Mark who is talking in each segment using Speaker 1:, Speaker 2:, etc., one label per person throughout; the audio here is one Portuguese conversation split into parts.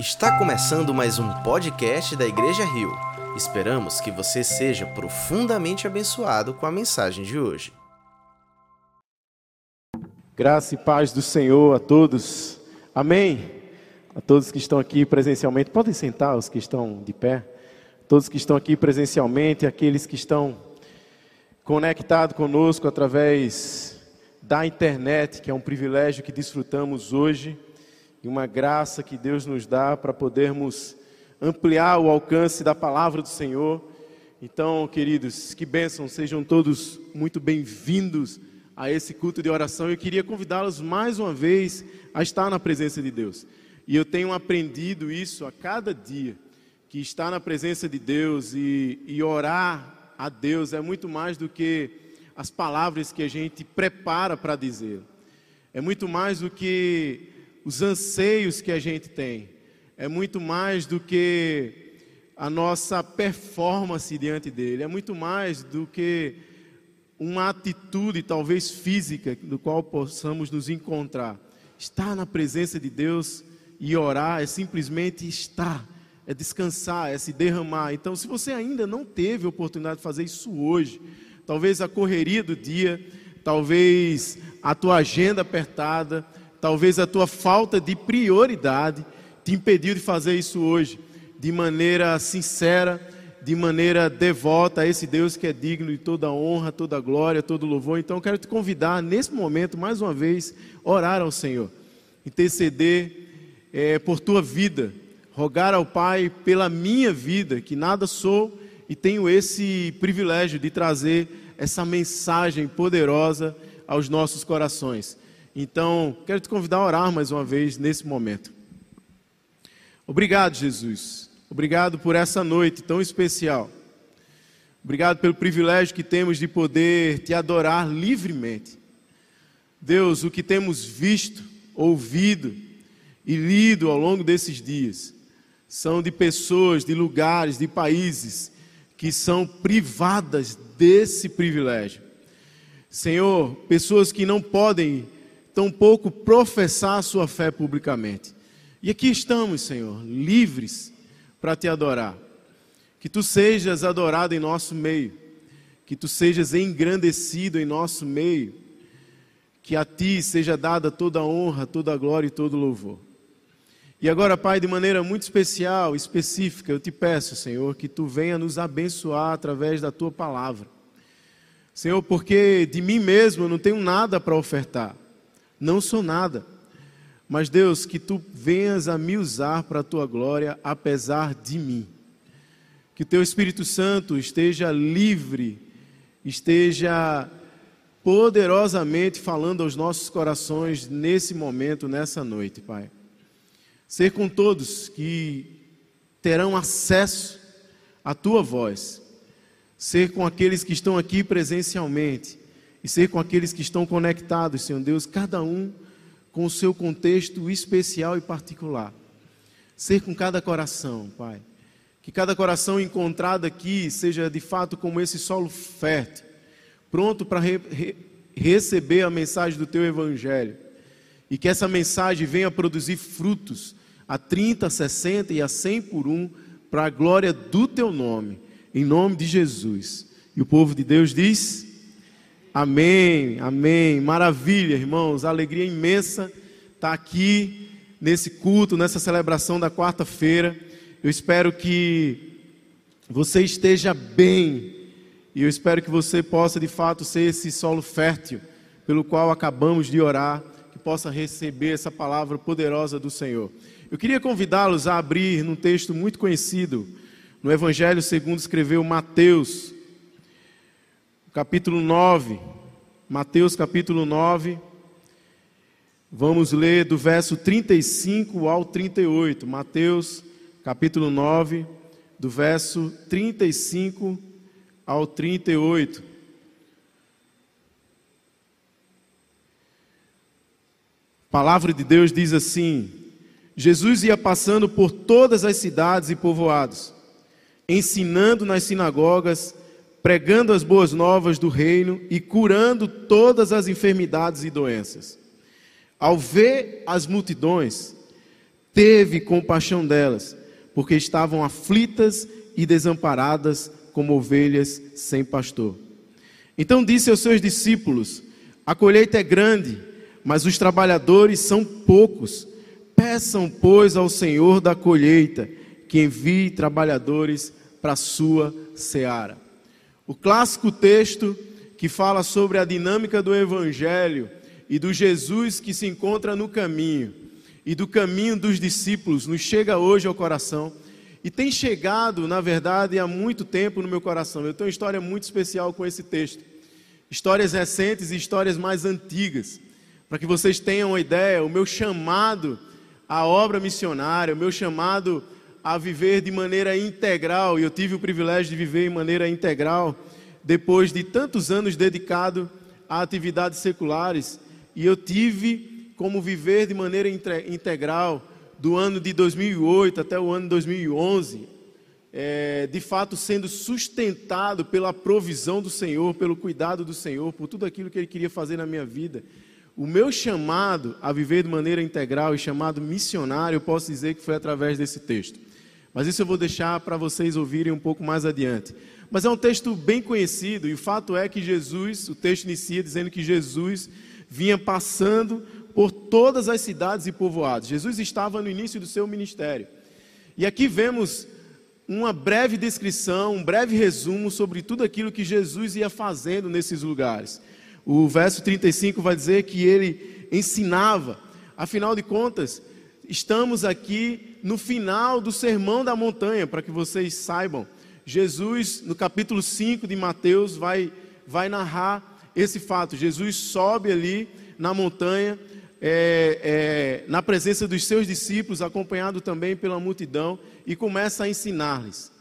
Speaker 1: Está começando mais um podcast da Igreja Rio. Esperamos que você seja profundamente abençoado com a mensagem de hoje.
Speaker 2: Graça e paz do Senhor a todos. Amém. A todos que estão aqui presencialmente, podem sentar os que estão de pé. Todos que estão aqui presencialmente, aqueles que estão conectados conosco através da internet, que é um privilégio que desfrutamos hoje e uma graça que Deus nos dá para podermos ampliar o alcance da palavra do Senhor. Então, queridos, que bênção, sejam todos muito bem-vindos a esse culto de oração. Eu queria convidá-los mais uma vez a estar na presença de Deus. E eu tenho aprendido isso a cada dia, que estar na presença de Deus e, e orar a Deus é muito mais do que as palavras que a gente prepara para dizer. É muito mais do que os anseios que a gente tem. É muito mais do que a nossa performance diante dele, é muito mais do que uma atitude, talvez física, do qual possamos nos encontrar. Estar na presença de Deus e orar é simplesmente estar, é descansar, é se derramar. Então, se você ainda não teve oportunidade de fazer isso hoje, talvez a correria do dia, talvez a tua agenda apertada, Talvez a tua falta de prioridade te impediu de fazer isso hoje, de maneira sincera, de maneira devota a esse Deus que é digno de toda honra, toda glória, todo louvor. Então eu quero te convidar nesse momento, mais uma vez, orar ao Senhor, interceder é, por tua vida, rogar ao Pai pela minha vida, que nada sou e tenho esse privilégio de trazer essa mensagem poderosa aos nossos corações. Então, quero te convidar a orar mais uma vez nesse momento. Obrigado, Jesus. Obrigado por essa noite tão especial. Obrigado pelo privilégio que temos de poder te adorar livremente. Deus, o que temos visto, ouvido e lido ao longo desses dias são de pessoas, de lugares, de países que são privadas desse privilégio. Senhor, pessoas que não podem tampouco professar a sua fé publicamente. E aqui estamos, Senhor, livres para te adorar. Que tu sejas adorado em nosso meio, que tu sejas engrandecido em nosso meio, que a ti seja dada toda a honra, toda a glória e todo o louvor. E agora, Pai, de maneira muito especial, específica, eu te peço, Senhor, que tu venha nos abençoar através da tua palavra. Senhor, porque de mim mesmo eu não tenho nada para ofertar não sou nada. Mas Deus, que tu venhas a me usar para a tua glória, apesar de mim. Que teu Espírito Santo esteja livre, esteja poderosamente falando aos nossos corações nesse momento, nessa noite, Pai. Ser com todos que terão acesso à tua voz. Ser com aqueles que estão aqui presencialmente e ser com aqueles que estão conectados, Senhor Deus, cada um com o seu contexto especial e particular. Ser com cada coração, Pai. Que cada coração encontrado aqui seja de fato como esse solo fértil, pronto para re re receber a mensagem do Teu Evangelho. E que essa mensagem venha produzir frutos a 30, a 60 e a 100 por um, para a glória do Teu nome, em nome de Jesus. E o povo de Deus diz. Amém, amém. Maravilha, irmãos. Alegria imensa estar tá aqui nesse culto, nessa celebração da quarta-feira. Eu espero que você esteja bem e eu espero que você possa de fato ser esse solo fértil pelo qual acabamos de orar, que possa receber essa palavra poderosa do Senhor. Eu queria convidá-los a abrir num texto muito conhecido, no Evangelho segundo escreveu Mateus, capítulo 9. Mateus, capítulo 9. Vamos ler do verso 35 ao 38. Mateus, capítulo 9, do verso 35 ao 38. A palavra de Deus diz assim: Jesus ia passando por todas as cidades e povoados, ensinando nas sinagogas pregando as boas novas do reino e curando todas as enfermidades e doenças. Ao ver as multidões, teve compaixão delas, porque estavam aflitas e desamparadas como ovelhas sem pastor. Então disse aos seus discípulos: A colheita é grande, mas os trabalhadores são poucos. Peçam, pois, ao Senhor da colheita que envie trabalhadores para a sua seara. O clássico texto que fala sobre a dinâmica do Evangelho e do Jesus que se encontra no caminho e do caminho dos discípulos nos chega hoje ao coração e tem chegado, na verdade, há muito tempo no meu coração. Eu tenho uma história muito especial com esse texto. Histórias recentes e histórias mais antigas. Para que vocês tenham uma ideia, o meu chamado à obra missionária, o meu chamado a viver de maneira integral, e eu tive o privilégio de viver em maneira integral, depois de tantos anos dedicado a atividades seculares, e eu tive como viver de maneira integral do ano de 2008 até o ano de 2011, é, de fato sendo sustentado pela provisão do Senhor, pelo cuidado do Senhor, por tudo aquilo que Ele queria fazer na minha vida. O meu chamado a viver de maneira integral e chamado missionário, eu posso dizer que foi através desse texto. Mas isso eu vou deixar para vocês ouvirem um pouco mais adiante. Mas é um texto bem conhecido, e o fato é que Jesus, o texto inicia dizendo que Jesus vinha passando por todas as cidades e povoados. Jesus estava no início do seu ministério. E aqui vemos uma breve descrição, um breve resumo sobre tudo aquilo que Jesus ia fazendo nesses lugares. O verso 35 vai dizer que ele ensinava. Afinal de contas, estamos aqui no final do Sermão da Montanha, para que vocês saibam. Jesus, no capítulo 5 de Mateus, vai, vai narrar esse fato. Jesus sobe ali na montanha é, é, na presença dos seus discípulos, acompanhado também pela multidão, e começa a ensinar-lhes.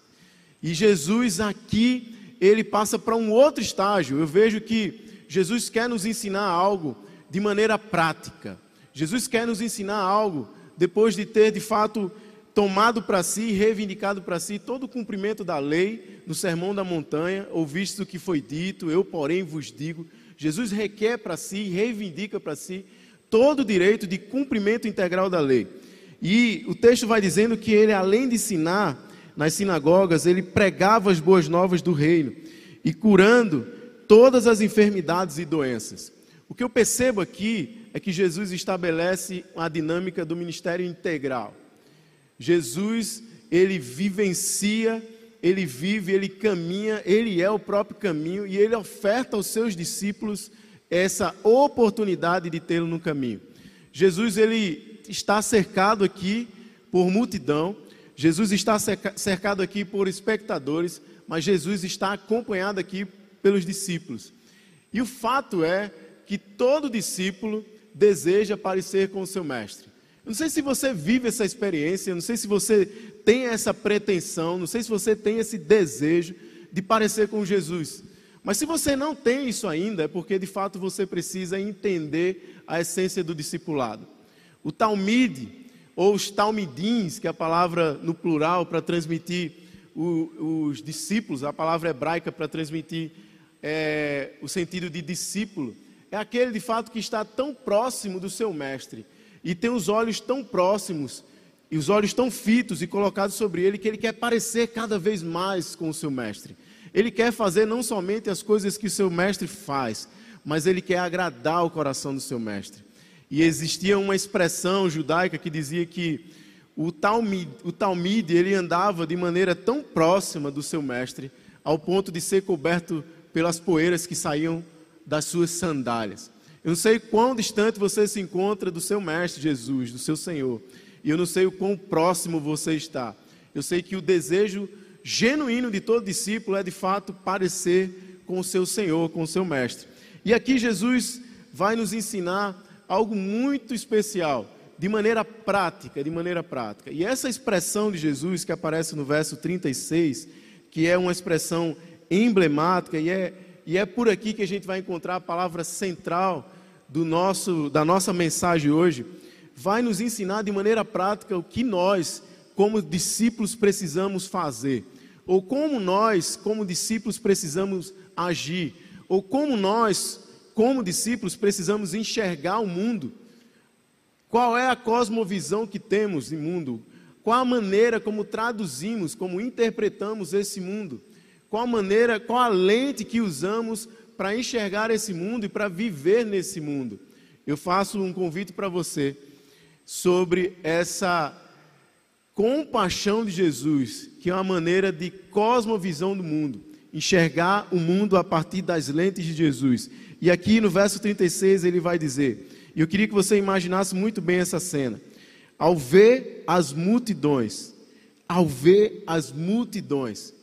Speaker 2: E Jesus aqui, ele passa para um outro estágio. Eu vejo que Jesus quer nos ensinar algo de maneira prática. Jesus quer nos ensinar algo depois de ter de fato tomado para si reivindicado para si todo o cumprimento da lei no sermão da montanha, ouviste o que foi dito, eu porém vos digo. Jesus requer para si, reivindica para si todo o direito de cumprimento integral da lei. E o texto vai dizendo que ele, além de ensinar nas sinagogas, ele pregava as boas novas do reino e curando todas as enfermidades e doenças. O que eu percebo aqui é que Jesus estabelece a dinâmica do ministério integral. Jesus, ele vivencia, ele vive, ele caminha, ele é o próprio caminho e ele oferta aos seus discípulos essa oportunidade de tê-lo no caminho. Jesus ele está cercado aqui por multidão, Jesus está cercado aqui por espectadores, mas Jesus está acompanhado aqui pelos discípulos. E o fato é que todo discípulo deseja parecer com o seu mestre. Eu não sei se você vive essa experiência, não sei se você tem essa pretensão, não sei se você tem esse desejo de parecer com Jesus. Mas se você não tem isso ainda, é porque de fato você precisa entender a essência do discipulado. O Talmide, ou os Talmidins, que é a palavra no plural para transmitir o, os discípulos, a palavra hebraica para transmitir é, o sentido de discípulo, é aquele de fato que está tão próximo do seu mestre e tem os olhos tão próximos e os olhos tão fitos e colocados sobre ele que ele quer parecer cada vez mais com o seu mestre. Ele quer fazer não somente as coisas que o seu mestre faz, mas ele quer agradar o coração do seu mestre. E existia uma expressão judaica que dizia que o Talmud, o ele andava de maneira tão próxima do seu mestre, ao ponto de ser coberto pelas poeiras que saíam das suas sandálias. Eu não sei quão distante você se encontra do seu mestre Jesus, do seu Senhor. E eu não sei o quão próximo você está. Eu sei que o desejo genuíno de todo discípulo é de fato parecer com o seu Senhor, com o seu Mestre. E aqui Jesus vai nos ensinar algo muito especial, de maneira prática, de maneira prática. E essa expressão de Jesus que aparece no verso 36, que é uma expressão emblemática e é, e é por aqui que a gente vai encontrar a palavra central do nosso, da nossa mensagem hoje, vai nos ensinar de maneira prática o que nós como discípulos precisamos fazer, ou como nós, como discípulos, precisamos agir, ou como nós, como discípulos, precisamos enxergar o mundo Qual é a cosmovisão que temos de mundo? Qual a maneira como traduzimos, como interpretamos esse mundo? Qual a maneira, qual a lente que usamos para enxergar esse mundo e para viver nesse mundo? Eu faço um convite para você sobre essa compaixão de Jesus, que é uma maneira de cosmovisão do mundo, enxergar o mundo a partir das lentes de Jesus. E aqui no verso 36 ele vai dizer, e eu queria que você imaginasse muito bem essa cena. Ao ver as multidões, ao ver as multidões,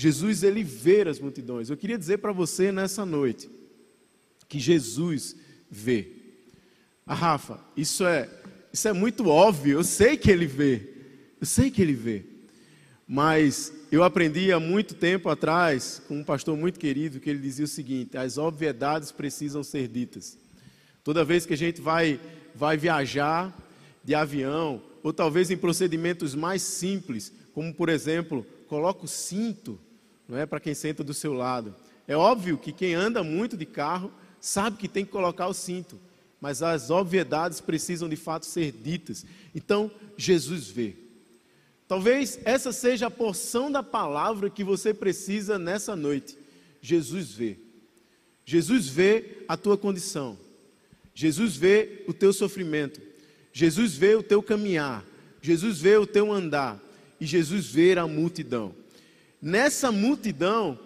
Speaker 2: Jesus ele vê as multidões. Eu queria dizer para você nessa noite que Jesus vê. Ah, Rafa, isso é isso é muito óbvio. Eu sei que ele vê. Eu sei que ele vê. Mas eu aprendi há muito tempo atrás com um pastor muito querido que ele dizia o seguinte: as obviedades precisam ser ditas. Toda vez que a gente vai vai viajar de avião, ou talvez em procedimentos mais simples, como por exemplo, coloca o cinto, não é para quem senta do seu lado. É óbvio que quem anda muito de carro sabe que tem que colocar o cinto, mas as obviedades precisam de fato ser ditas. Então, Jesus vê. Talvez essa seja a porção da palavra que você precisa nessa noite. Jesus vê. Jesus vê a tua condição. Jesus vê o teu sofrimento. Jesus vê o teu caminhar. Jesus vê o teu andar. E Jesus vê a multidão. Nessa multidão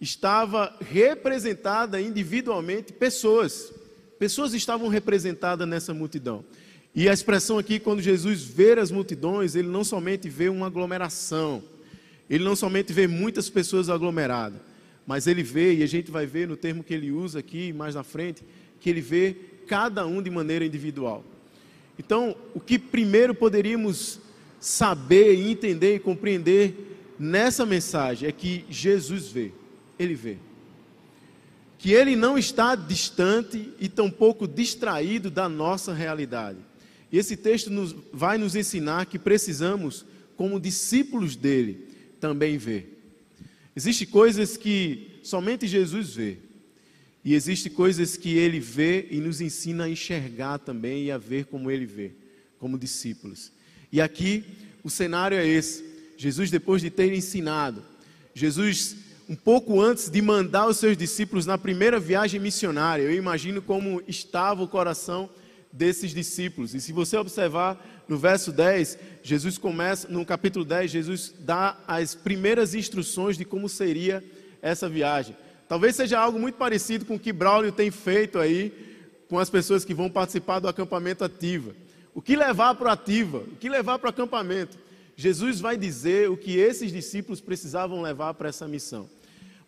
Speaker 2: estava representada individualmente pessoas. Pessoas estavam representadas nessa multidão. E a expressão aqui, quando Jesus vê as multidões, ele não somente vê uma aglomeração, ele não somente vê muitas pessoas aglomeradas, mas ele vê, e a gente vai ver no termo que ele usa aqui mais na frente, que ele vê cada um de maneira individual. Então, o que primeiro poderíamos saber, entender e compreender nessa mensagem é que Jesus vê, ele vê. Que ele não está distante e tampouco distraído da nossa realidade. E esse texto nos, vai nos ensinar que precisamos, como discípulos dele, também ver. Existem coisas que somente Jesus vê. E existem coisas que ele vê e nos ensina a enxergar também e a ver como ele vê, como discípulos. E aqui o cenário é esse. Jesus, depois de ter ensinado, Jesus, um pouco antes de mandar os seus discípulos na primeira viagem missionária, eu imagino como estava o coração desses discípulos. E se você observar no verso 10, Jesus começa, no capítulo 10, Jesus dá as primeiras instruções de como seria essa viagem. Talvez seja algo muito parecido com o que Braulio tem feito aí com as pessoas que vão participar do acampamento ativa. O que levar para o ativa? O que levar para o acampamento? Jesus vai dizer o que esses discípulos precisavam levar para essa missão.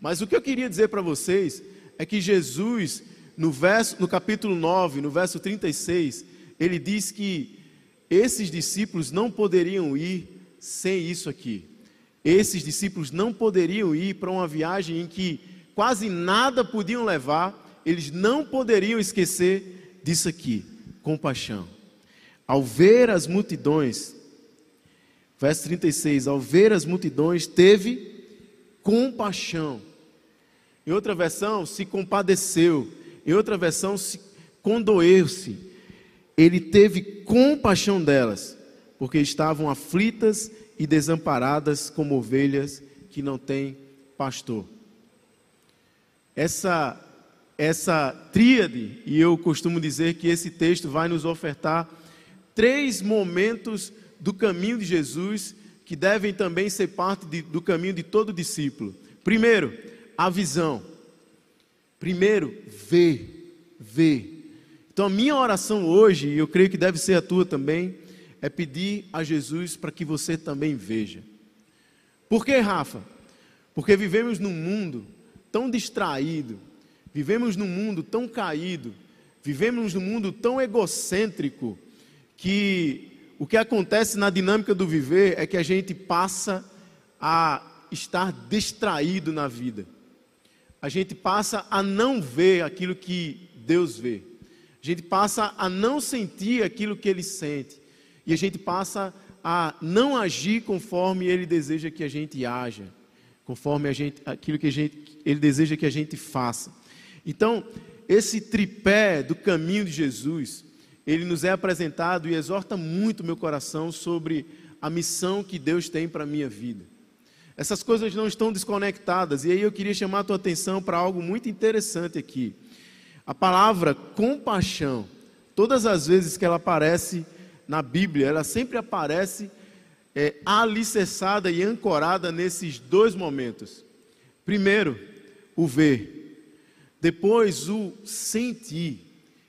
Speaker 2: Mas o que eu queria dizer para vocês é que Jesus no, verso, no capítulo 9, no verso 36, ele diz que esses discípulos não poderiam ir sem isso aqui. Esses discípulos não poderiam ir para uma viagem em que quase nada podiam levar, eles não poderiam esquecer disso aqui: compaixão. Ao ver as multidões, verso 36, ao ver as multidões, teve compaixão. Em outra versão, se compadeceu. Em outra versão, se condoeu-se. Ele teve compaixão delas, porque estavam aflitas e desamparadas como ovelhas que não têm pastor. Essa essa tríade, e eu costumo dizer que esse texto vai nos ofertar três momentos do caminho de Jesus que devem também ser parte de, do caminho de todo discípulo. Primeiro, a visão. Primeiro, vê, vê. Então a minha oração hoje, e eu creio que deve ser a tua também, é pedir a Jesus para que você também veja. Por que, Rafa? Porque vivemos num mundo tão distraído, vivemos num mundo tão caído, vivemos num mundo tão egocêntrico, que o que acontece na dinâmica do viver é que a gente passa a estar distraído na vida a gente passa a não ver aquilo que Deus vê. A gente passa a não sentir aquilo que Ele sente. E a gente passa a não agir conforme Ele deseja que a gente haja, conforme a gente, aquilo que a gente, Ele deseja que a gente faça. Então, esse tripé do caminho de Jesus, ele nos é apresentado e exorta muito meu coração sobre a missão que Deus tem para a minha vida. Essas coisas não estão desconectadas, e aí eu queria chamar a tua atenção para algo muito interessante aqui. A palavra compaixão, todas as vezes que ela aparece na Bíblia, ela sempre aparece é, alicerçada e ancorada nesses dois momentos. Primeiro, o ver, depois o sentir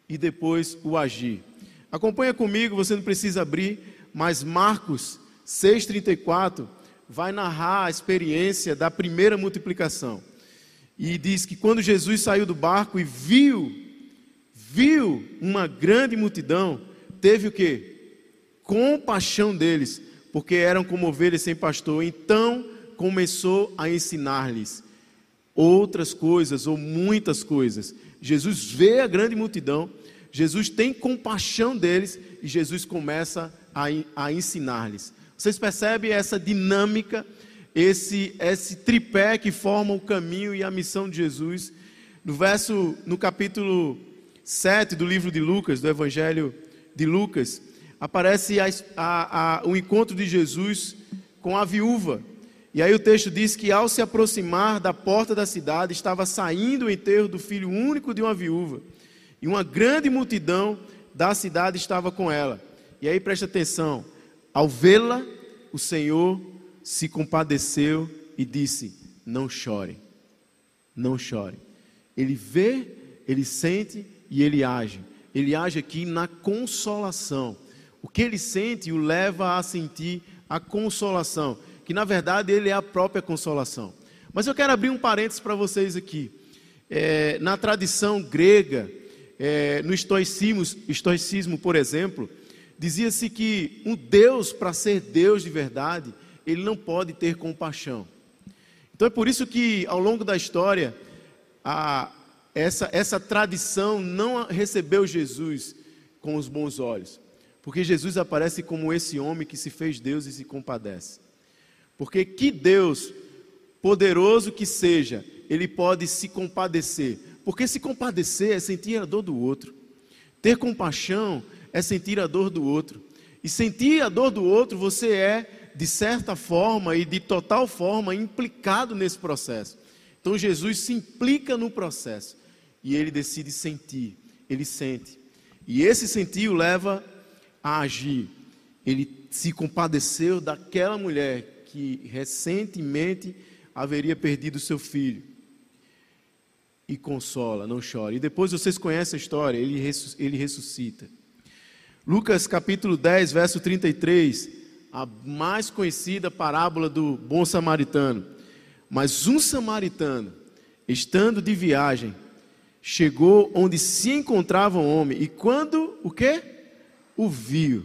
Speaker 2: e depois o agir. Acompanha comigo, você não precisa abrir, mas Marcos 6,34 vai narrar a experiência da primeira multiplicação. E diz que quando Jesus saiu do barco e viu, viu uma grande multidão, teve o que? Compaixão deles, porque eram como ovelhas sem pastor. Então começou a ensinar-lhes outras coisas ou muitas coisas. Jesus vê a grande multidão, Jesus tem compaixão deles e Jesus começa a, a ensinar-lhes. Vocês percebem essa dinâmica, esse, esse tripé que forma o caminho e a missão de Jesus? No verso, no capítulo 7 do livro de Lucas, do Evangelho de Lucas, aparece a, a, a, o encontro de Jesus com a viúva. E aí o texto diz que ao se aproximar da porta da cidade, estava saindo o enterro do filho único de uma viúva. E uma grande multidão da cidade estava com ela. E aí presta atenção: ao vê-la, o Senhor se compadeceu e disse: Não chore, não chore. Ele vê, ele sente e ele age. Ele age aqui na consolação. O que ele sente o leva a sentir a consolação, que na verdade ele é a própria consolação. Mas eu quero abrir um parênteses para vocês aqui. É, na tradição grega, é, no estoicismo, estoicismo, por exemplo, dizia-se que um Deus, para ser Deus de verdade, ele não pode ter compaixão. Então é por isso que ao longo da história, a, essa, essa tradição não recebeu Jesus com os bons olhos. Porque Jesus aparece como esse homem que se fez Deus e se compadece. Porque que Deus, poderoso que seja, ele pode se compadecer porque se compadecer é sentir a dor do outro. Ter compaixão é sentir a dor do outro. E sentir a dor do outro, você é, de certa forma e de total forma, implicado nesse processo. Então Jesus se implica no processo. E ele decide sentir. Ele sente. E esse sentir o leva a agir. Ele se compadeceu daquela mulher que recentemente haveria perdido seu filho e consola, não chora. E depois vocês conhecem a história, ele, ele ressuscita. Lucas capítulo 10, verso 33, a mais conhecida parábola do bom samaritano. Mas um samaritano, estando de viagem, chegou onde se encontrava um homem, e quando o quê? O viu.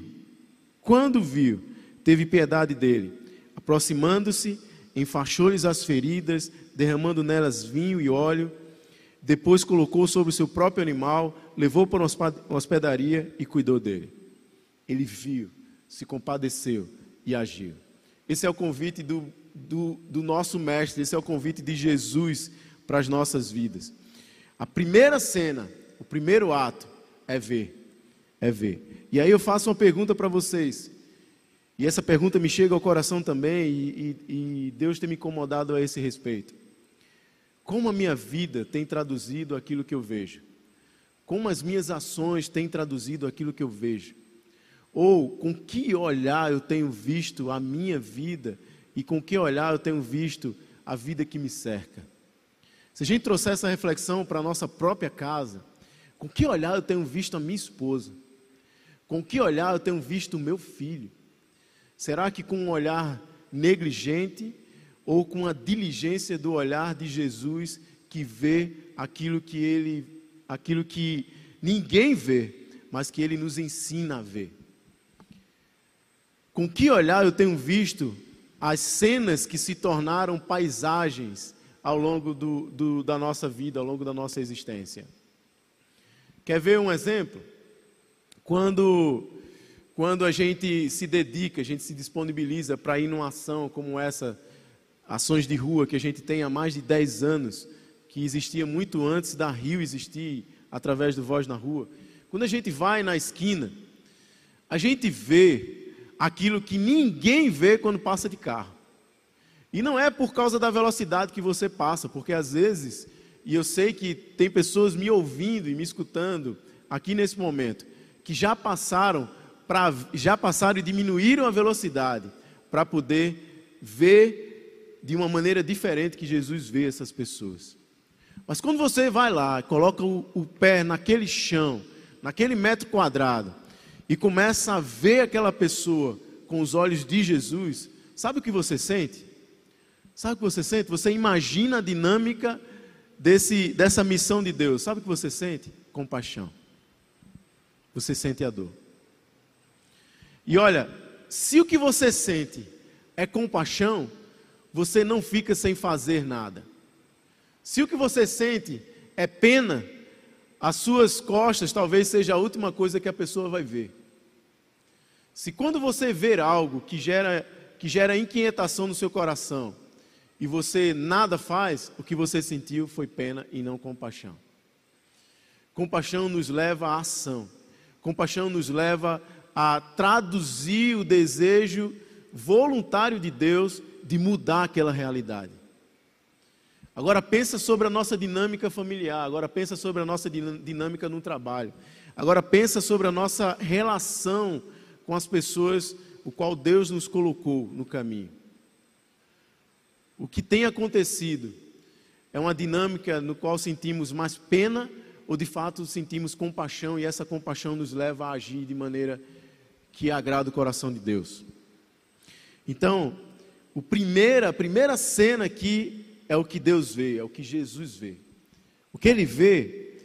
Speaker 2: Quando viu, teve piedade dele. Aproximando-se, enfaixou-lhes as feridas, derramando nelas vinho e óleo depois colocou sobre o seu próprio animal, levou para uma hospedaria e cuidou dele. Ele viu, se compadeceu e agiu. Esse é o convite do, do, do nosso Mestre, esse é o convite de Jesus para as nossas vidas. A primeira cena, o primeiro ato é ver. É ver. E aí eu faço uma pergunta para vocês. E essa pergunta me chega ao coração também, e, e, e Deus tem me incomodado a esse respeito. Como a minha vida tem traduzido aquilo que eu vejo? Como as minhas ações têm traduzido aquilo que eu vejo? Ou com que olhar eu tenho visto a minha vida e com que olhar eu tenho visto a vida que me cerca? Se a gente trouxer essa reflexão para a nossa própria casa, com que olhar eu tenho visto a minha esposa? Com que olhar eu tenho visto o meu filho? Será que com um olhar negligente ou com a diligência do olhar de Jesus que vê aquilo que ele aquilo que ninguém vê, mas que ele nos ensina a ver. Com que olhar eu tenho visto as cenas que se tornaram paisagens ao longo do, do, da nossa vida, ao longo da nossa existência? Quer ver um exemplo? Quando, quando a gente se dedica, a gente se disponibiliza para ir numa ação como essa ações de rua que a gente tem há mais de 10 anos, que existia muito antes da Rio existir através do Voz na Rua. quando a gente vai na esquina, a gente vê aquilo que ninguém vê quando passa de carro. E não é por causa da velocidade que você passa, porque às vezes, e eu sei que tem pessoas me ouvindo e me escutando aqui nesse momento, que já passaram para já passaram e diminuíram a velocidade para poder ver de uma maneira diferente que Jesus vê essas pessoas. Mas quando você vai lá, coloca o, o pé naquele chão, naquele metro quadrado, e começa a ver aquela pessoa com os olhos de Jesus, sabe o que você sente? Sabe o que você sente? Você imagina a dinâmica desse, dessa missão de Deus. Sabe o que você sente? Compaixão. Você sente a dor. E olha, se o que você sente é compaixão, você não fica sem fazer nada. Se o que você sente é pena, as suas costas talvez seja a última coisa que a pessoa vai ver. Se quando você ver algo que gera, que gera inquietação no seu coração e você nada faz, o que você sentiu foi pena e não compaixão. Compaixão nos leva à ação. Compaixão nos leva a traduzir o desejo voluntário de Deus de mudar aquela realidade. Agora pensa sobre a nossa dinâmica familiar, agora pensa sobre a nossa dinâmica no trabalho. Agora pensa sobre a nossa relação com as pessoas o qual Deus nos colocou no caminho. O que tem acontecido é uma dinâmica no qual sentimos mais pena ou de fato sentimos compaixão e essa compaixão nos leva a agir de maneira que agrada o coração de Deus. Então, o primeira, a primeira cena aqui é o que Deus vê, é o que Jesus vê. O que ele vê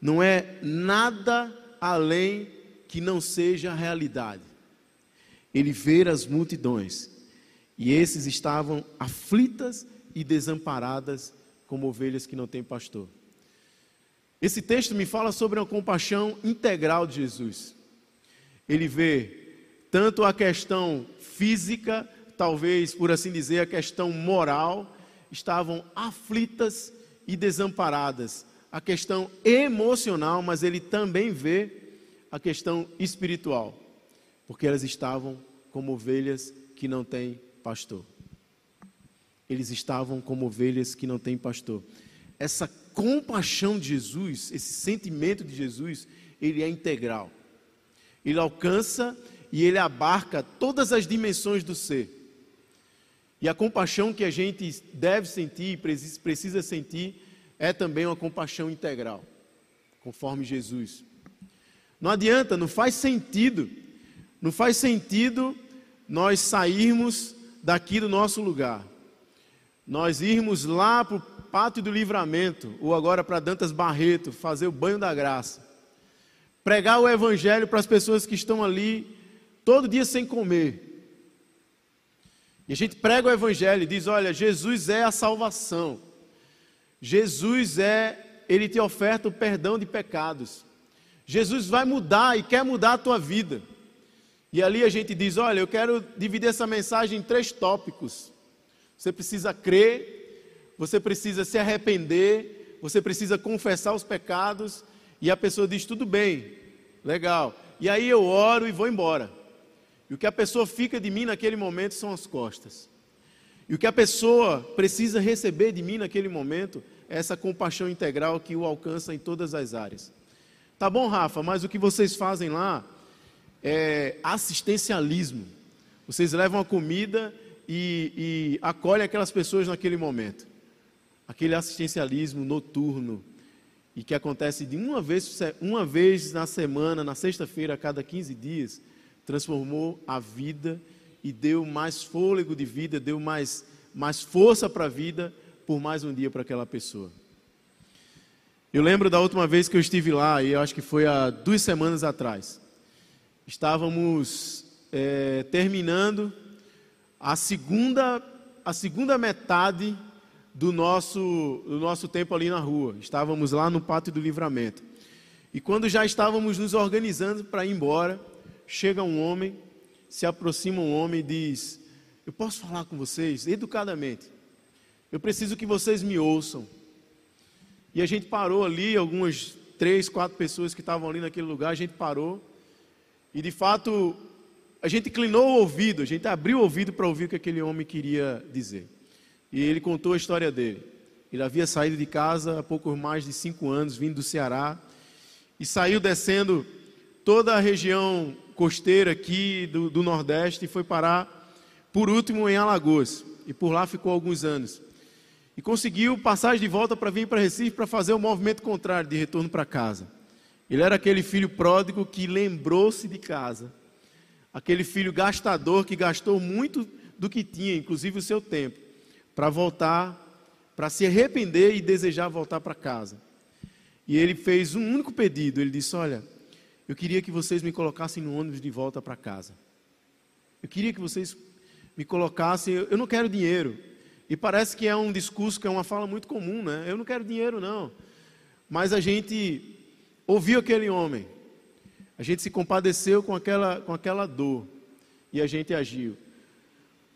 Speaker 2: não é nada além que não seja realidade. Ele vê as multidões e esses estavam aflitas e desamparadas como ovelhas que não têm pastor. Esse texto me fala sobre uma compaixão integral de Jesus. Ele vê tanto a questão física, talvez por assim dizer, a questão moral, estavam aflitas e desamparadas. A questão emocional, mas ele também vê a questão espiritual, porque elas estavam como ovelhas que não têm pastor. Eles estavam como ovelhas que não têm pastor. Essa compaixão de Jesus, esse sentimento de Jesus, ele é integral. Ele alcança e ele abarca todas as dimensões do ser. E a compaixão que a gente deve sentir, precisa sentir, é também uma compaixão integral, conforme Jesus. Não adianta, não faz sentido, não faz sentido nós sairmos daqui do nosso lugar, nós irmos lá para o Pátio do Livramento, ou agora para Dantas Barreto, fazer o banho da graça, pregar o Evangelho para as pessoas que estão ali todo dia sem comer, e a gente prega o Evangelho e diz: olha, Jesus é a salvação. Jesus é, ele te oferta o perdão de pecados. Jesus vai mudar e quer mudar a tua vida. E ali a gente diz: olha, eu quero dividir essa mensagem em três tópicos. Você precisa crer, você precisa se arrepender, você precisa confessar os pecados. E a pessoa diz: tudo bem, legal. E aí eu oro e vou embora. E o que a pessoa fica de mim naquele momento são as costas. E o que a pessoa precisa receber de mim naquele momento é essa compaixão integral que o alcança em todas as áreas. Tá bom, Rafa, mas o que vocês fazem lá é assistencialismo. Vocês levam a comida e, e acolhem aquelas pessoas naquele momento. Aquele assistencialismo noturno e que acontece de uma vez, uma vez na semana, na sexta-feira, a cada 15 dias transformou a vida e deu mais fôlego de vida, deu mais, mais força para a vida por mais um dia para aquela pessoa. Eu lembro da última vez que eu estive lá, e eu acho que foi há duas semanas atrás. Estávamos é, terminando a segunda, a segunda metade do nosso, do nosso tempo ali na rua. Estávamos lá no Pátio do Livramento. E quando já estávamos nos organizando para ir embora, chega um homem, se aproxima um homem e diz: Eu posso falar com vocês educadamente. Eu preciso que vocês me ouçam. E a gente parou ali algumas três, quatro pessoas que estavam ali naquele lugar, a gente parou e de fato a gente inclinou o ouvido, a gente abriu o ouvido para ouvir o que aquele homem queria dizer. E ele contou a história dele. Ele havia saído de casa há pouco mais de cinco anos, vindo do Ceará, e saiu descendo toda a região costeira aqui do, do Nordeste e foi parar, por último, em Alagoas. E por lá ficou alguns anos. E conseguiu passagem de volta para vir para Recife para fazer o movimento contrário, de retorno para casa. Ele era aquele filho pródigo que lembrou-se de casa. Aquele filho gastador que gastou muito do que tinha, inclusive o seu tempo, para voltar, para se arrepender e desejar voltar para casa. E ele fez um único pedido: ele disse: Olha, eu queria que vocês me colocassem no ônibus de volta para casa. Eu queria que vocês me colocassem. Eu não quero dinheiro. E parece que é um discurso, que é uma fala muito comum, né? Eu não quero dinheiro, não. Mas a gente ouviu aquele homem, a gente se compadeceu com aquela, com aquela dor e a gente agiu.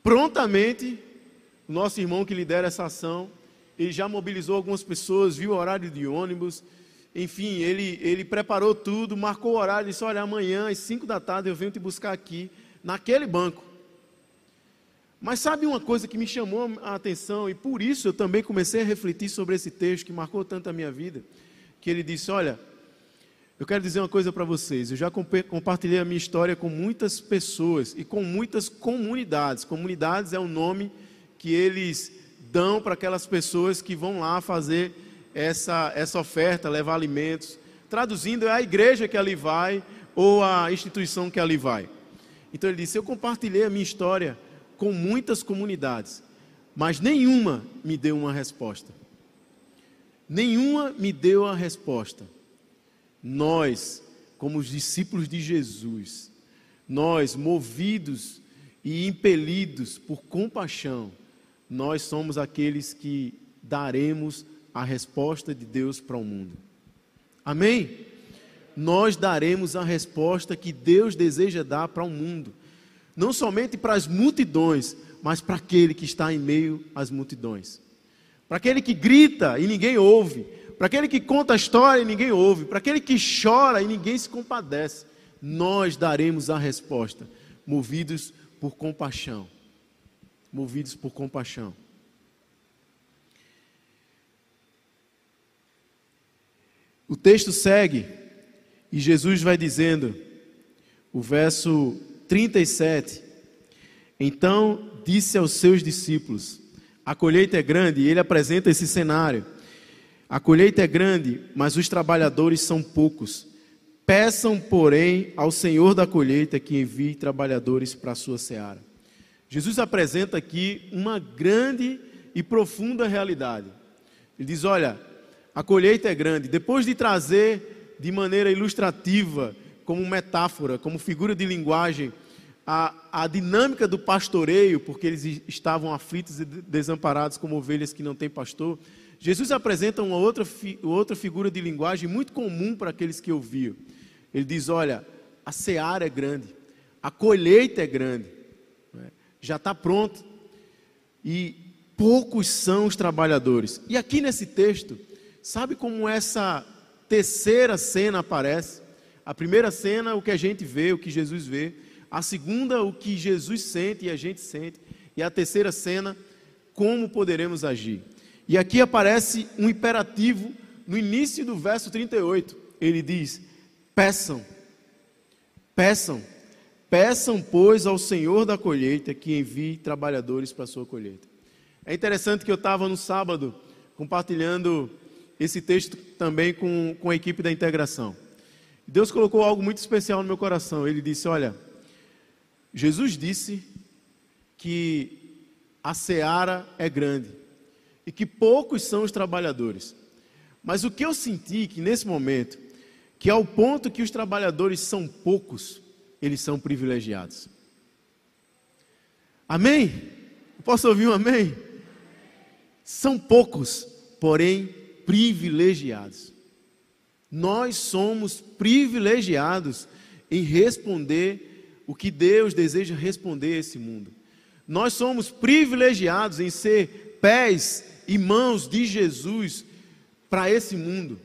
Speaker 2: Prontamente, o nosso irmão que lidera essa ação, ele já mobilizou algumas pessoas, viu o horário de ônibus, enfim, ele, ele preparou tudo, marcou o horário, disse: Olha, amanhã às 5 da tarde eu venho te buscar aqui, naquele banco. Mas sabe uma coisa que me chamou a atenção, e por isso eu também comecei a refletir sobre esse texto que marcou tanto a minha vida, que ele disse: Olha, eu quero dizer uma coisa para vocês. Eu já compartilhei a minha história com muitas pessoas e com muitas comunidades. Comunidades é o nome que eles dão para aquelas pessoas que vão lá fazer essa, essa oferta, levar alimentos. Traduzindo, é a igreja que ali vai ou a instituição que ali vai. Então ele disse: Eu compartilhei a minha história com muitas comunidades, mas nenhuma me deu uma resposta. Nenhuma me deu a resposta. Nós, como os discípulos de Jesus, nós, movidos e impelidos por compaixão, nós somos aqueles que daremos a resposta de Deus para o mundo. Amém? Nós daremos a resposta que Deus deseja dar para o mundo, não somente para as multidões, mas para aquele que está em meio às multidões, para aquele que grita e ninguém ouve, para aquele que conta a história e ninguém ouve, para aquele que chora e ninguém se compadece, nós daremos a resposta, movidos por compaixão. Movidos por compaixão. O texto segue e Jesus vai dizendo, o verso 37. Então disse aos seus discípulos: A colheita é grande, e ele apresenta esse cenário. A colheita é grande, mas os trabalhadores são poucos. Peçam, porém, ao Senhor da colheita que envie trabalhadores para a sua seara. Jesus apresenta aqui uma grande e profunda realidade. Ele diz: Olha, a colheita é grande. Depois de trazer de maneira ilustrativa, como metáfora, como figura de linguagem, a, a dinâmica do pastoreio, porque eles estavam aflitos e desamparados como ovelhas que não têm pastor, Jesus apresenta uma outra, outra figura de linguagem muito comum para aqueles que ouviam. Ele diz: Olha, a seara é grande, a colheita é grande, né? já está pronto, e poucos são os trabalhadores. E aqui nesse texto, sabe como essa terceira cena aparece? A primeira cena, o que a gente vê, o que Jesus vê. A segunda, o que Jesus sente e a gente sente. E a terceira cena, como poderemos agir. E aqui aparece um imperativo no início do verso 38. Ele diz: Peçam, peçam, peçam, pois, ao Senhor da colheita que envie trabalhadores para a sua colheita. É interessante que eu estava no sábado compartilhando esse texto também com, com a equipe da integração. Deus colocou algo muito especial no meu coração. Ele disse: Olha, Jesus disse que a seara é grande e que poucos são os trabalhadores. Mas o que eu senti que nesse momento, que ao ponto que os trabalhadores são poucos, eles são privilegiados. Amém? Posso ouvir um amém? São poucos, porém privilegiados. Nós somos privilegiados em responder o que Deus deseja responder a esse mundo. Nós somos privilegiados em ser pés e mãos de Jesus para esse mundo.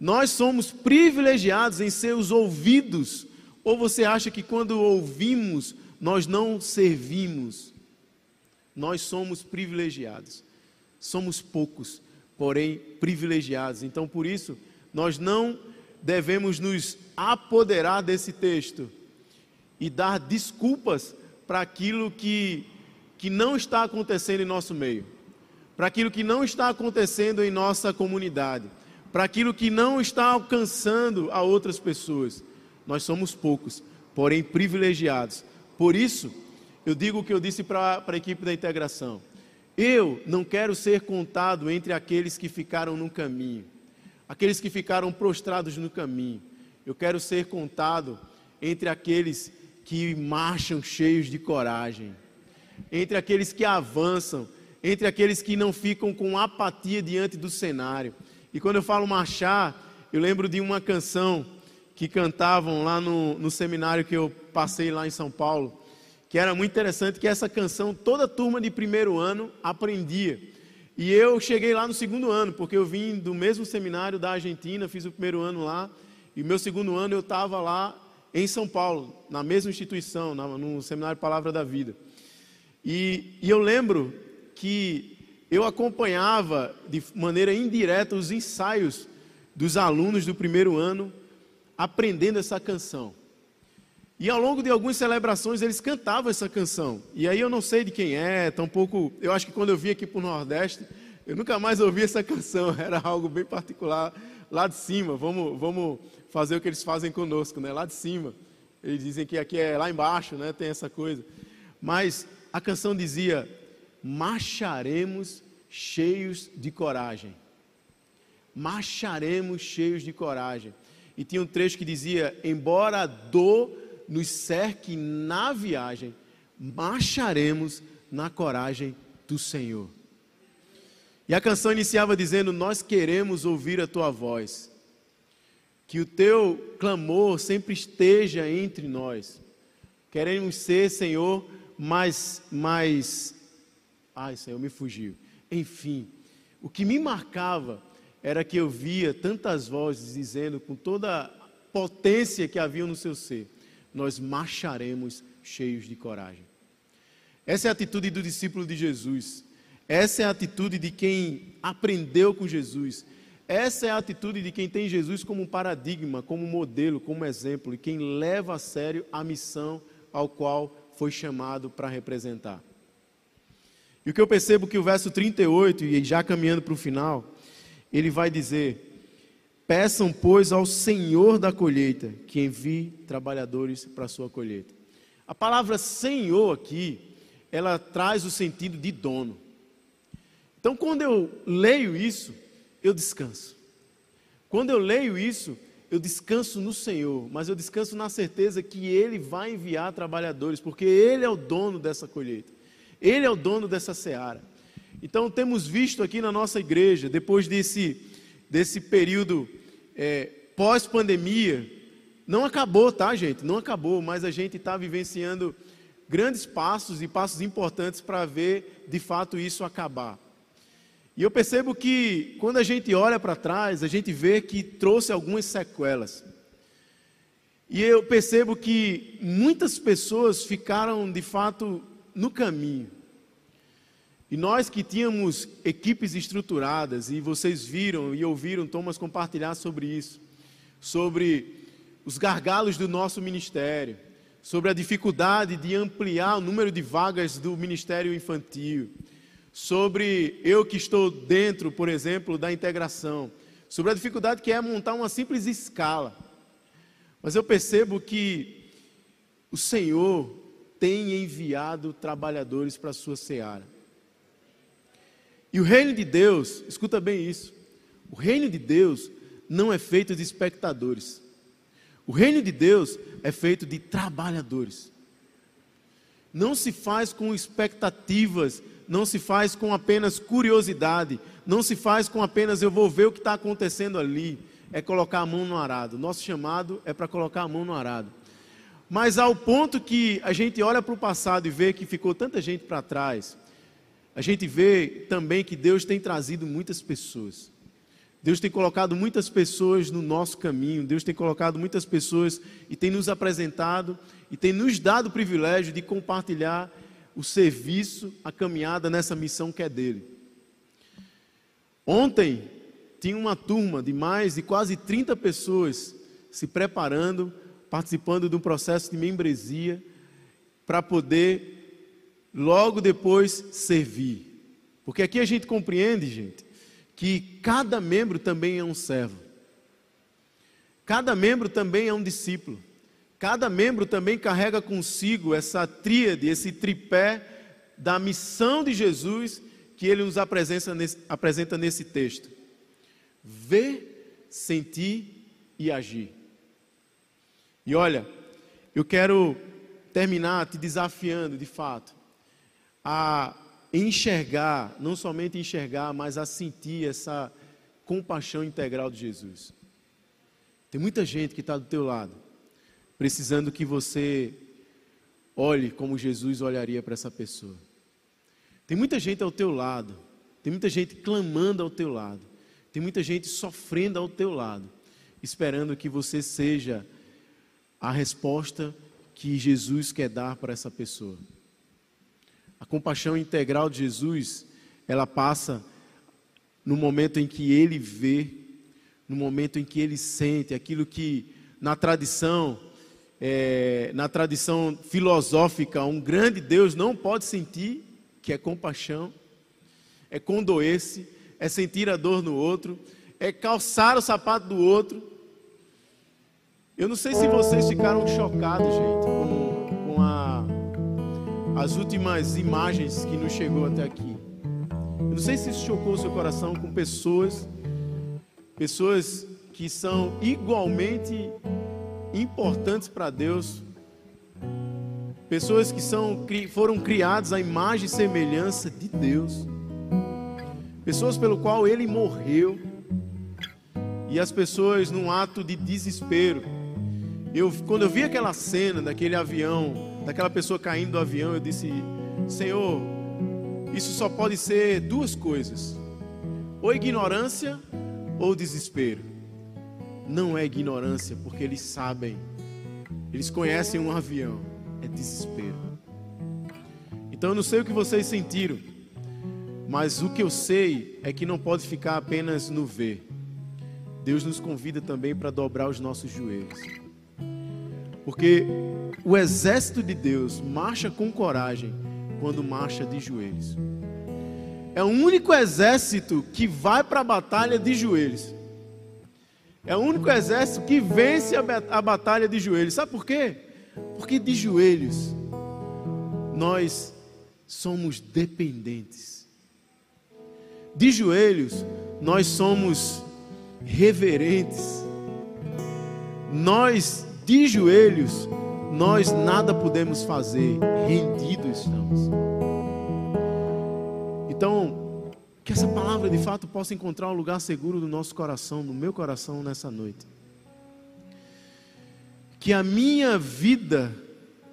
Speaker 2: Nós somos privilegiados em ser os ouvidos, ou você acha que quando ouvimos, nós não servimos? Nós somos privilegiados. Somos poucos, porém privilegiados. Então, por isso, nós não devemos nos apoderar desse texto e dar desculpas para aquilo que, que não está acontecendo em nosso meio, para aquilo que não está acontecendo em nossa comunidade, para aquilo que não está alcançando a outras pessoas. Nós somos poucos, porém privilegiados. Por isso, eu digo o que eu disse para a equipe da integração. Eu não quero ser contado entre aqueles que ficaram no caminho aqueles que ficaram prostrados no caminho. Eu quero ser contado entre aqueles que marcham cheios de coragem, entre aqueles que avançam, entre aqueles que não ficam com apatia diante do cenário. E quando eu falo marchar, eu lembro de uma canção que cantavam lá no, no seminário que eu passei lá em São Paulo, que era muito interessante, que essa canção toda turma de primeiro ano aprendia. E eu cheguei lá no segundo ano, porque eu vim do mesmo seminário da Argentina, fiz o primeiro ano lá, e meu segundo ano eu estava lá em São Paulo, na mesma instituição, no Seminário Palavra da Vida. E, e eu lembro que eu acompanhava de maneira indireta os ensaios dos alunos do primeiro ano aprendendo essa canção. E ao longo de algumas celebrações eles cantavam essa canção. E aí eu não sei de quem é, tampouco. Eu acho que quando eu vim aqui para o Nordeste, eu nunca mais ouvi essa canção. Era algo bem particular lá de cima. Vamos, vamos fazer o que eles fazem conosco, né? Lá de cima. Eles dizem que aqui é lá embaixo, né? Tem essa coisa. Mas a canção dizia: marcharemos cheios de coragem. Marcharemos cheios de coragem. E tinha um trecho que dizia: embora a dor nos cerque na viagem, marcharemos na coragem do Senhor. E a canção iniciava dizendo: Nós queremos ouvir a tua voz, que o teu clamor sempre esteja entre nós. Queremos ser, Senhor, mais, mais. Ai, Senhor, me fugiu. Enfim, o que me marcava era que eu via tantas vozes dizendo com toda a potência que havia no seu ser: nós marcharemos cheios de coragem. Essa é a atitude do discípulo de Jesus. Essa é a atitude de quem aprendeu com Jesus. Essa é a atitude de quem tem Jesus como paradigma, como modelo, como exemplo, e quem leva a sério a missão ao qual foi chamado para representar. E o que eu percebo que o verso 38, e já caminhando para o final, ele vai dizer: Peçam, pois, ao Senhor da colheita que envie trabalhadores para a sua colheita. A palavra Senhor aqui, ela traz o sentido de dono. Então, quando eu leio isso, eu descanso. Quando eu leio isso, eu descanso no Senhor, mas eu descanso na certeza que Ele vai enviar trabalhadores, porque Ele é o dono dessa colheita, Ele é o dono dessa seara. Então, temos visto aqui na nossa igreja, depois desse, desse período é, pós-pandemia, não acabou, tá, gente? Não acabou, mas a gente está vivenciando grandes passos e passos importantes para ver de fato isso acabar. E eu percebo que quando a gente olha para trás, a gente vê que trouxe algumas sequelas. E eu percebo que muitas pessoas ficaram de fato no caminho. E nós que tínhamos equipes estruturadas, e vocês viram e ouviram Thomas compartilhar sobre isso, sobre os gargalos do nosso ministério, sobre a dificuldade de ampliar o número de vagas do ministério infantil, sobre eu que estou dentro, por exemplo, da integração, sobre a dificuldade que é montar uma simples escala. Mas eu percebo que o Senhor tem enviado trabalhadores para a sua seara. E o reino de Deus, escuta bem isso, o reino de Deus não é feito de espectadores. O reino de Deus é feito de trabalhadores. Não se faz com expectativas, não se faz com apenas curiosidade, não se faz com apenas eu vou ver o que está acontecendo ali. É colocar a mão no arado. Nosso chamado é para colocar a mão no arado. Mas ao ponto que a gente olha para o passado e vê que ficou tanta gente para trás, a gente vê também que Deus tem trazido muitas pessoas. Deus tem colocado muitas pessoas no nosso caminho, Deus tem colocado muitas pessoas e tem nos apresentado e tem nos dado o privilégio de compartilhar o serviço, a caminhada nessa missão que é dele. Ontem tinha uma turma de mais de quase 30 pessoas se preparando, participando de um processo de membresia para poder logo depois servir. Porque aqui a gente compreende, gente, que cada membro também é um servo. Cada membro também é um discípulo. Cada membro também carrega consigo essa tríade, esse tripé da missão de Jesus que ele nos apresenta nesse, apresenta nesse texto: ver, sentir e agir. E olha, eu quero terminar te desafiando de fato a enxergar, não somente enxergar, mas a sentir essa compaixão integral de Jesus. Tem muita gente que está do teu lado, precisando que você olhe como Jesus olharia para essa pessoa. Tem muita gente ao teu lado, tem muita gente clamando ao teu lado, tem muita gente sofrendo ao teu lado, esperando que você seja a resposta que Jesus quer dar para essa pessoa. A compaixão integral de Jesus, ela passa no momento em que ele vê, no momento em que ele sente aquilo que na tradição, é, na tradição filosófica, um grande Deus não pode sentir, que é compaixão, é condoer-se, é sentir a dor no outro, é calçar o sapato do outro. Eu não sei se vocês ficaram chocados, gente, as últimas imagens que nos chegou até aqui. Eu não sei se isso chocou o seu coração com pessoas, pessoas que são igualmente importantes para Deus, pessoas que são, foram criadas à imagem e semelhança de Deus, pessoas pelo qual Ele morreu, e as pessoas num ato de desespero. Eu, quando eu vi aquela cena daquele avião daquela pessoa caindo do avião, eu disse: Senhor, isso só pode ser duas coisas: ou ignorância ou desespero. Não é ignorância, porque eles sabem, eles conhecem um avião, é desespero. Então eu não sei o que vocês sentiram, mas o que eu sei é que não pode ficar apenas no ver. Deus nos convida também para dobrar os nossos joelhos. Porque o exército de Deus marcha com coragem quando marcha de joelhos. É o único exército que vai para a batalha de joelhos. É o único exército que vence a batalha de joelhos. Sabe por quê? Porque de joelhos nós somos dependentes. De joelhos nós somos reverentes. Nós de joelhos, nós nada podemos fazer, rendidos estamos. Então, que essa palavra de fato possa encontrar um lugar seguro no nosso coração, no meu coração nessa noite. Que a minha vida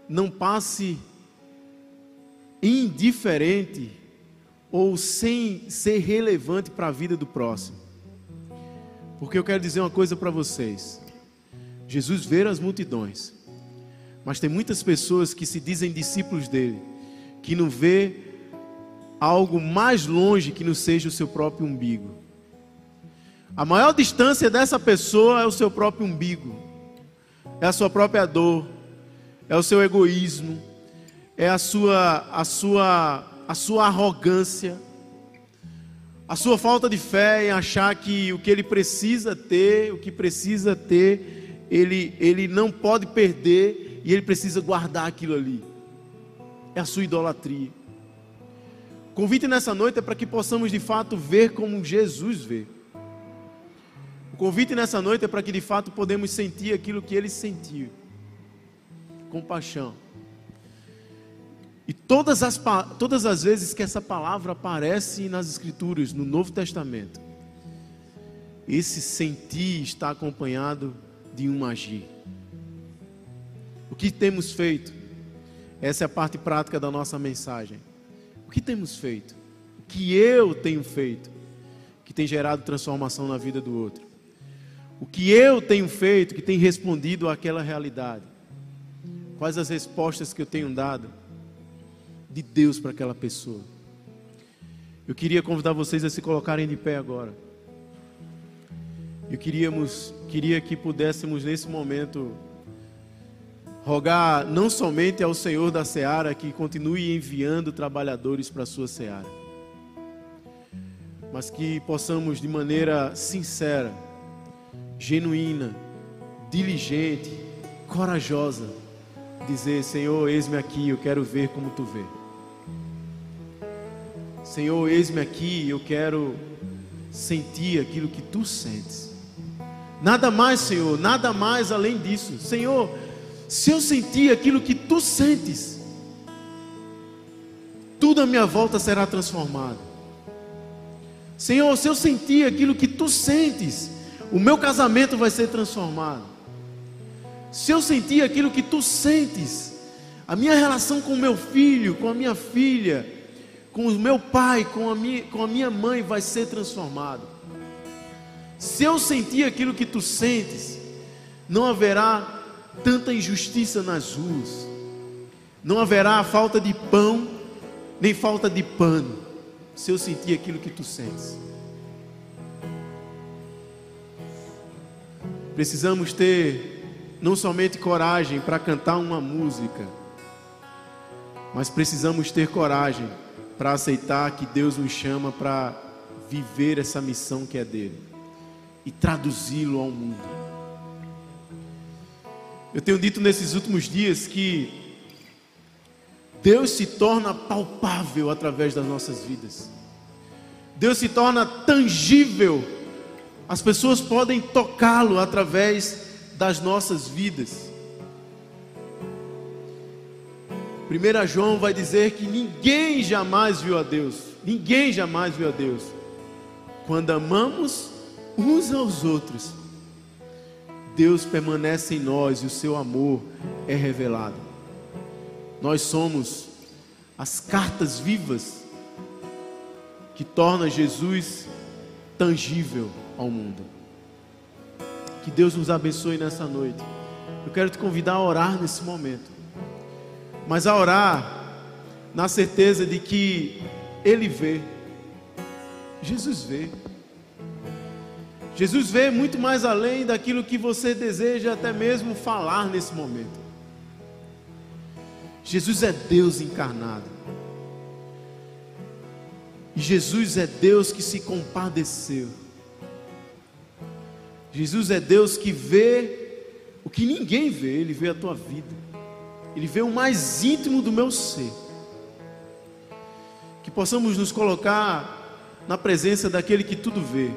Speaker 2: não passe indiferente ou sem ser relevante para a vida do próximo. Porque eu quero dizer uma coisa para vocês. Jesus vê as multidões, mas tem muitas pessoas que se dizem discípulos dele, que não vê algo mais longe que não seja o seu próprio umbigo. A maior distância dessa pessoa é o seu próprio umbigo, é a sua própria dor, é o seu egoísmo, é a sua, a sua, a sua arrogância, a sua falta de fé em achar que o que ele precisa ter, o que precisa ter, ele, ele não pode perder e ele precisa guardar aquilo ali. É a sua idolatria. O convite nessa noite é para que possamos de fato ver como Jesus vê. O convite nessa noite é para que de fato podemos sentir aquilo que ele sentiu. Compaixão. E todas as, todas as vezes que essa palavra aparece nas Escrituras, no Novo Testamento, esse sentir está acompanhado de um agir. O que temos feito? Essa é a parte prática da nossa mensagem. O que temos feito? O que eu tenho feito? que tem gerado transformação na vida do outro. O que eu tenho feito que tem respondido àquela realidade. Quais as respostas que eu tenho dado de Deus para aquela pessoa. Eu queria convidar vocês a se colocarem de pé agora. Eu queríamos, queria que pudéssemos nesse momento rogar não somente ao Senhor da Seara que continue enviando trabalhadores para a sua seara, mas que possamos de maneira sincera, genuína, diligente, corajosa, dizer: Senhor, eis-me aqui, eu quero ver como tu vê. Senhor, eis-me aqui, eu quero sentir aquilo que tu sentes. Nada mais, Senhor, nada mais além disso. Senhor, se eu sentir aquilo que tu sentes, tudo à minha volta será transformado. Senhor, se eu sentir aquilo que tu sentes, o meu casamento vai ser transformado. Se eu sentir aquilo que tu sentes, a minha relação com o meu filho, com a minha filha, com o meu pai, com a minha, com a minha mãe vai ser transformado. Se eu sentir aquilo que tu sentes, não haverá tanta injustiça nas ruas, não haverá falta de pão, nem falta de pano, se eu sentir aquilo que tu sentes. Precisamos ter não somente coragem para cantar uma música, mas precisamos ter coragem para aceitar que Deus nos chama para viver essa missão que é dele e traduzi-lo ao mundo. Eu tenho dito nesses últimos dias que Deus se torna palpável através das nossas vidas. Deus se torna tangível. As pessoas podem tocá-lo através das nossas vidas. 1 João vai dizer que ninguém jamais viu a Deus. Ninguém jamais viu a Deus. Quando amamos uns aos outros, Deus permanece em nós e o seu amor é revelado. Nós somos as cartas vivas que torna Jesus tangível ao mundo. Que Deus nos abençoe nessa noite. Eu quero te convidar a orar nesse momento mas a orar na certeza de que Ele vê. Jesus vê. Jesus vê muito mais além daquilo que você deseja até mesmo falar nesse momento. Jesus é Deus encarnado. E Jesus é Deus que se compadeceu. Jesus é Deus que vê o que ninguém vê, Ele vê a tua vida. Ele vê o mais íntimo do meu ser. Que possamos nos colocar na presença daquele que tudo vê.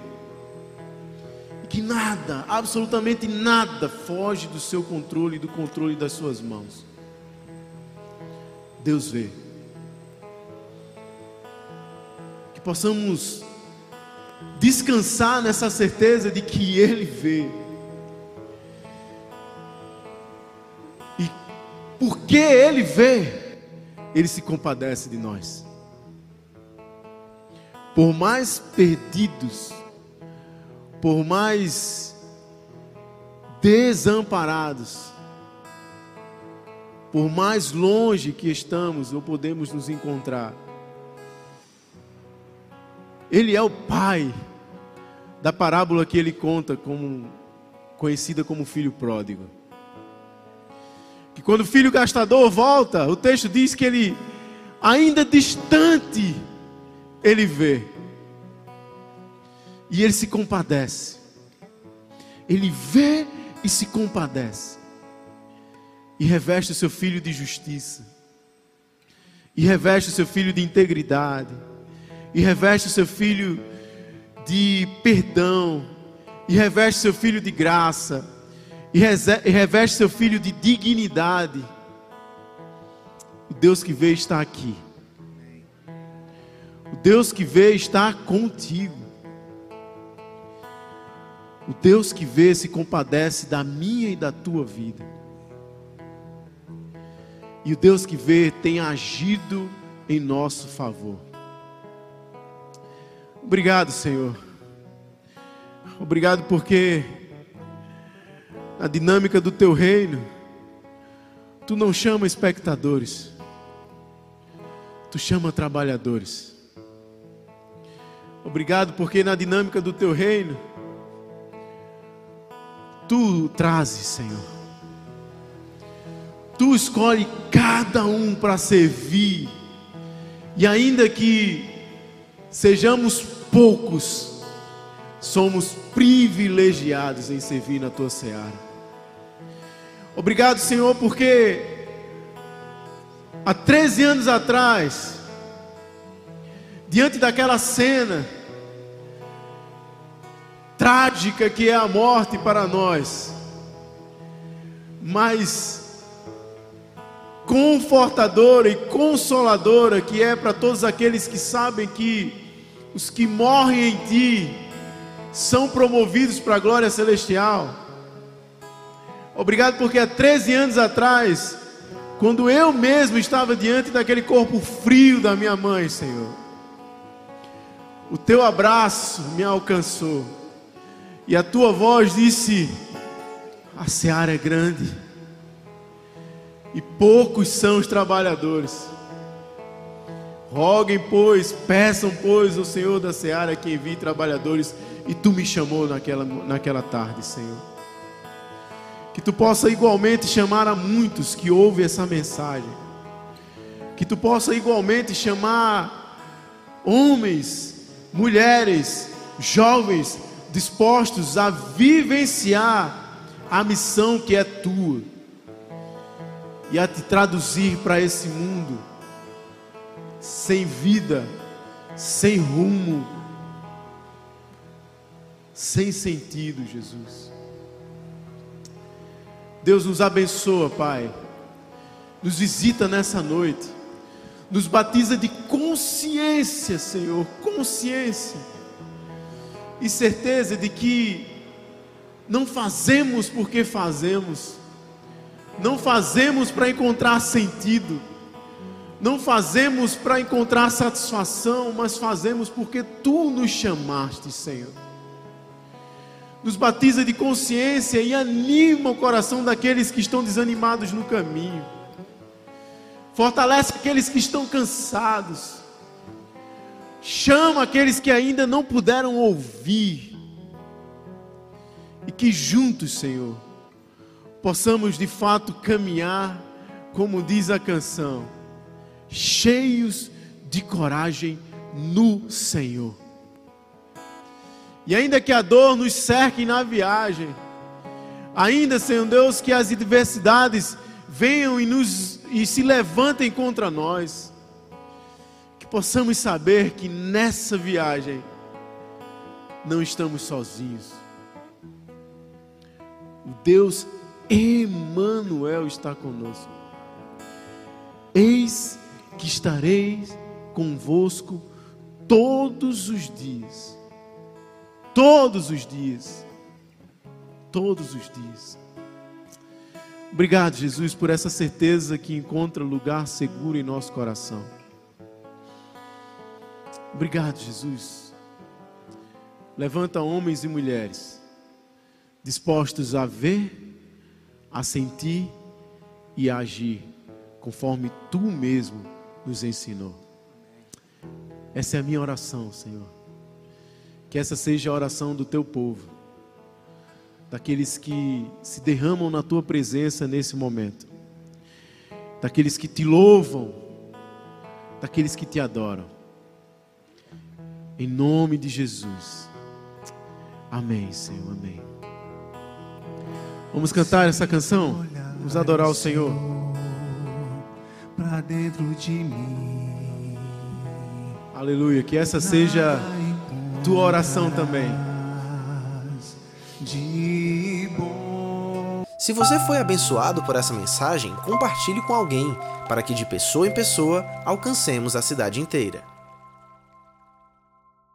Speaker 2: E que nada, absolutamente nada, foge do seu controle e do controle das suas mãos. Deus vê. Que possamos descansar nessa certeza de que Ele vê porque Ele vê, Ele se compadece de nós. Por mais perdidos, por mais desamparados, por mais longe que estamos ou podemos nos encontrar, Ele é o Pai da parábola que ele conta, como, conhecida como filho pródigo que quando o filho gastador volta, o texto diz que ele, ainda distante, ele vê. E ele se compadece. Ele vê e se compadece. E reveste o seu filho de justiça. E reveste o seu filho de integridade. E reveste o seu filho de perdão. E reveste o seu filho de graça e reveste seu filho de dignidade. O Deus que vê está aqui. O Deus que vê está contigo. O Deus que vê se compadece da minha e da tua vida. E o Deus que vê tem agido em nosso favor. Obrigado, Senhor. Obrigado porque na dinâmica do teu reino, tu não chama espectadores, tu chama trabalhadores. Obrigado porque na dinâmica do teu reino, tu trazes, Senhor. Tu escolhe cada um para servir. E ainda que sejamos poucos, somos privilegiados em servir na tua seara. Obrigado, Senhor, porque há 13 anos atrás, diante daquela cena trágica que é a morte para nós, mas confortadora e consoladora que é para todos aqueles que sabem que os que morrem em ti são promovidos para a glória celestial. Obrigado porque há 13 anos atrás, quando eu mesmo estava diante daquele corpo frio da minha mãe, Senhor, o teu abraço me alcançou e a tua voz disse: A seara é grande e poucos são os trabalhadores. Roguem, pois, peçam, pois, o Senhor da seara que envie trabalhadores, e tu me chamou naquela, naquela tarde, Senhor. Que tu possa igualmente chamar a muitos que ouvem essa mensagem, que tu possa igualmente chamar homens, mulheres, jovens, dispostos a vivenciar a missão que é tua e a te traduzir para esse mundo sem vida, sem rumo, sem sentido, Jesus. Deus nos abençoa, Pai. Nos visita nessa noite. Nos batiza de consciência, Senhor, consciência. E certeza de que não fazemos porque fazemos não fazemos para encontrar sentido, não fazemos para encontrar satisfação, mas fazemos porque tu nos chamaste, Senhor. Nos batiza de consciência e anima o coração daqueles que estão desanimados no caminho. Fortalece aqueles que estão cansados. Chama aqueles que ainda não puderam ouvir. E que juntos, Senhor, possamos de fato caminhar, como diz a canção, cheios de coragem no Senhor. E ainda que a dor nos cerque na viagem, ainda, Senhor Deus, que as adversidades venham e, nos, e se levantem contra nós, possamos saber que nessa viagem não estamos sozinhos. O Deus Emmanuel está conosco. Eis que estarei convosco todos os dias. Todos os dias. Todos os dias. Obrigado, Jesus, por essa certeza que encontra lugar seguro em nosso coração. Obrigado, Jesus. Levanta homens e mulheres dispostos a ver a sentir e a agir conforme tu mesmo nos ensinou. Essa é a minha oração, Senhor. Que essa seja a oração do teu povo, daqueles que se derramam na tua presença nesse momento, daqueles que te louvam, daqueles que te adoram. Em nome de Jesus. Amém, Senhor. Amém. Vamos cantar essa canção? Vamos adorar o Senhor. Para dentro de mim. Aleluia. Que essa seja tua oração também.
Speaker 1: Se você foi abençoado por essa mensagem, compartilhe com alguém, para que de pessoa em pessoa alcancemos a cidade inteira.